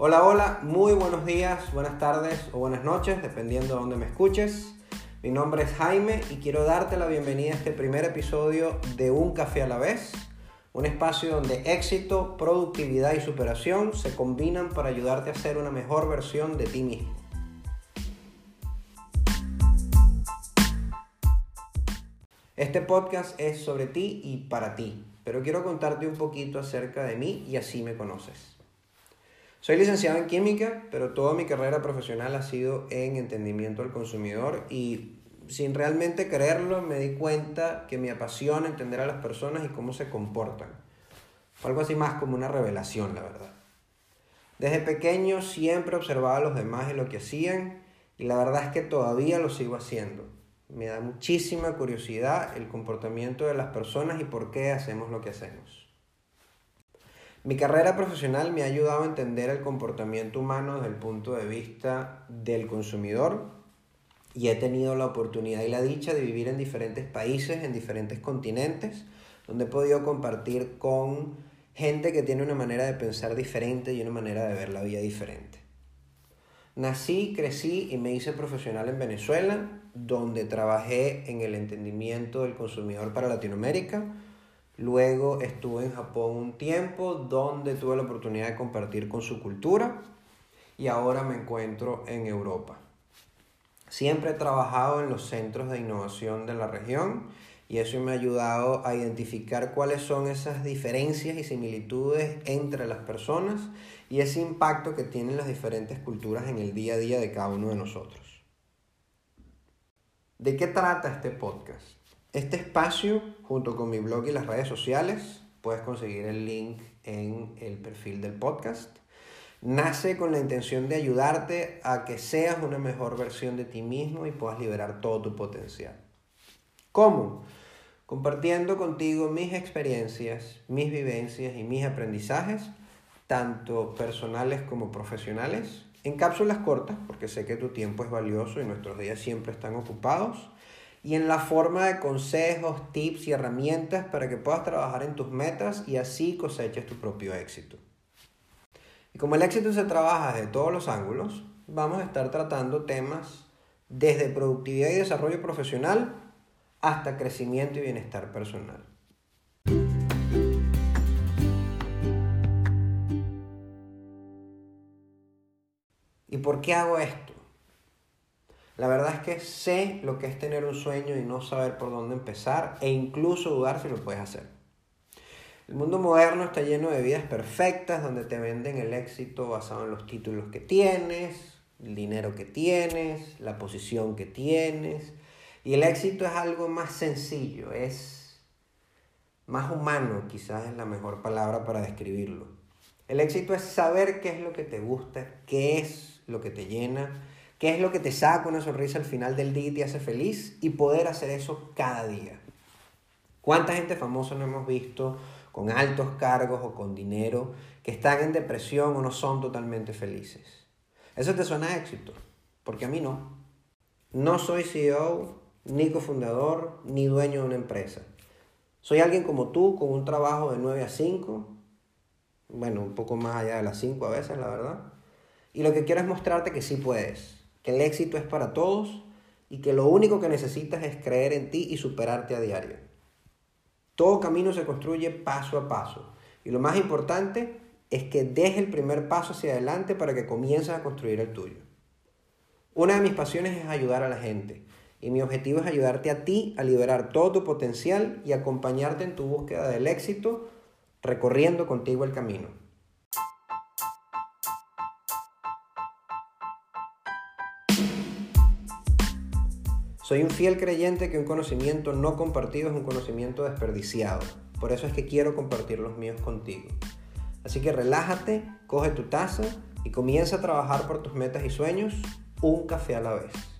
Hola, hola, muy buenos días, buenas tardes o buenas noches, dependiendo de dónde me escuches. Mi nombre es Jaime y quiero darte la bienvenida a este primer episodio de Un Café a la vez, un espacio donde éxito, productividad y superación se combinan para ayudarte a ser una mejor versión de ti mismo. Este podcast es sobre ti y para ti, pero quiero contarte un poquito acerca de mí y así me conoces. Soy licenciado en química, pero toda mi carrera profesional ha sido en entendimiento del consumidor y sin realmente creerlo me di cuenta que me apasiona entender a las personas y cómo se comportan. Algo así más como una revelación, la verdad. Desde pequeño siempre observaba a los demás y lo que hacían y la verdad es que todavía lo sigo haciendo. Me da muchísima curiosidad el comportamiento de las personas y por qué hacemos lo que hacemos. Mi carrera profesional me ha ayudado a entender el comportamiento humano desde el punto de vista del consumidor y he tenido la oportunidad y la dicha de vivir en diferentes países, en diferentes continentes, donde he podido compartir con gente que tiene una manera de pensar diferente y una manera de ver la vida diferente. Nací, crecí y me hice profesional en Venezuela, donde trabajé en el entendimiento del consumidor para Latinoamérica, Luego estuve en Japón un tiempo donde tuve la oportunidad de compartir con su cultura y ahora me encuentro en Europa. Siempre he trabajado en los centros de innovación de la región y eso me ha ayudado a identificar cuáles son esas diferencias y similitudes entre las personas y ese impacto que tienen las diferentes culturas en el día a día de cada uno de nosotros. ¿De qué trata este podcast? Este espacio, junto con mi blog y las redes sociales, puedes conseguir el link en el perfil del podcast, nace con la intención de ayudarte a que seas una mejor versión de ti mismo y puedas liberar todo tu potencial. ¿Cómo? Compartiendo contigo mis experiencias, mis vivencias y mis aprendizajes, tanto personales como profesionales, en cápsulas cortas, porque sé que tu tiempo es valioso y nuestros días siempre están ocupados y en la forma de consejos, tips y herramientas para que puedas trabajar en tus metas y así coseches tu propio éxito. Y como el éxito se trabaja desde todos los ángulos, vamos a estar tratando temas desde productividad y desarrollo profesional hasta crecimiento y bienestar personal. ¿Y por qué hago esto? La verdad es que sé lo que es tener un sueño y no saber por dónde empezar e incluso dudar si lo puedes hacer. El mundo moderno está lleno de vidas perfectas donde te venden el éxito basado en los títulos que tienes, el dinero que tienes, la posición que tienes. Y el éxito es algo más sencillo, es más humano, quizás es la mejor palabra para describirlo. El éxito es saber qué es lo que te gusta, qué es lo que te llena qué es lo que te saca una sonrisa al final del día y te hace feliz y poder hacer eso cada día. ¿Cuánta gente famosa no hemos visto con altos cargos o con dinero que están en depresión o no son totalmente felices? Eso te suena a éxito, porque a mí no. No soy CEO, ni cofundador, ni dueño de una empresa. Soy alguien como tú, con un trabajo de 9 a 5, bueno, un poco más allá de las 5 a veces, la verdad. Y lo que quiero es mostrarte que sí puedes, que el éxito es para todos y que lo único que necesitas es creer en ti y superarte a diario. Todo camino se construye paso a paso y lo más importante es que deje el primer paso hacia adelante para que comiences a construir el tuyo. Una de mis pasiones es ayudar a la gente y mi objetivo es ayudarte a ti a liberar todo tu potencial y acompañarte en tu búsqueda del éxito recorriendo contigo el camino. Soy un fiel creyente que un conocimiento no compartido es un conocimiento desperdiciado. Por eso es que quiero compartir los míos contigo. Así que relájate, coge tu taza y comienza a trabajar por tus metas y sueños un café a la vez.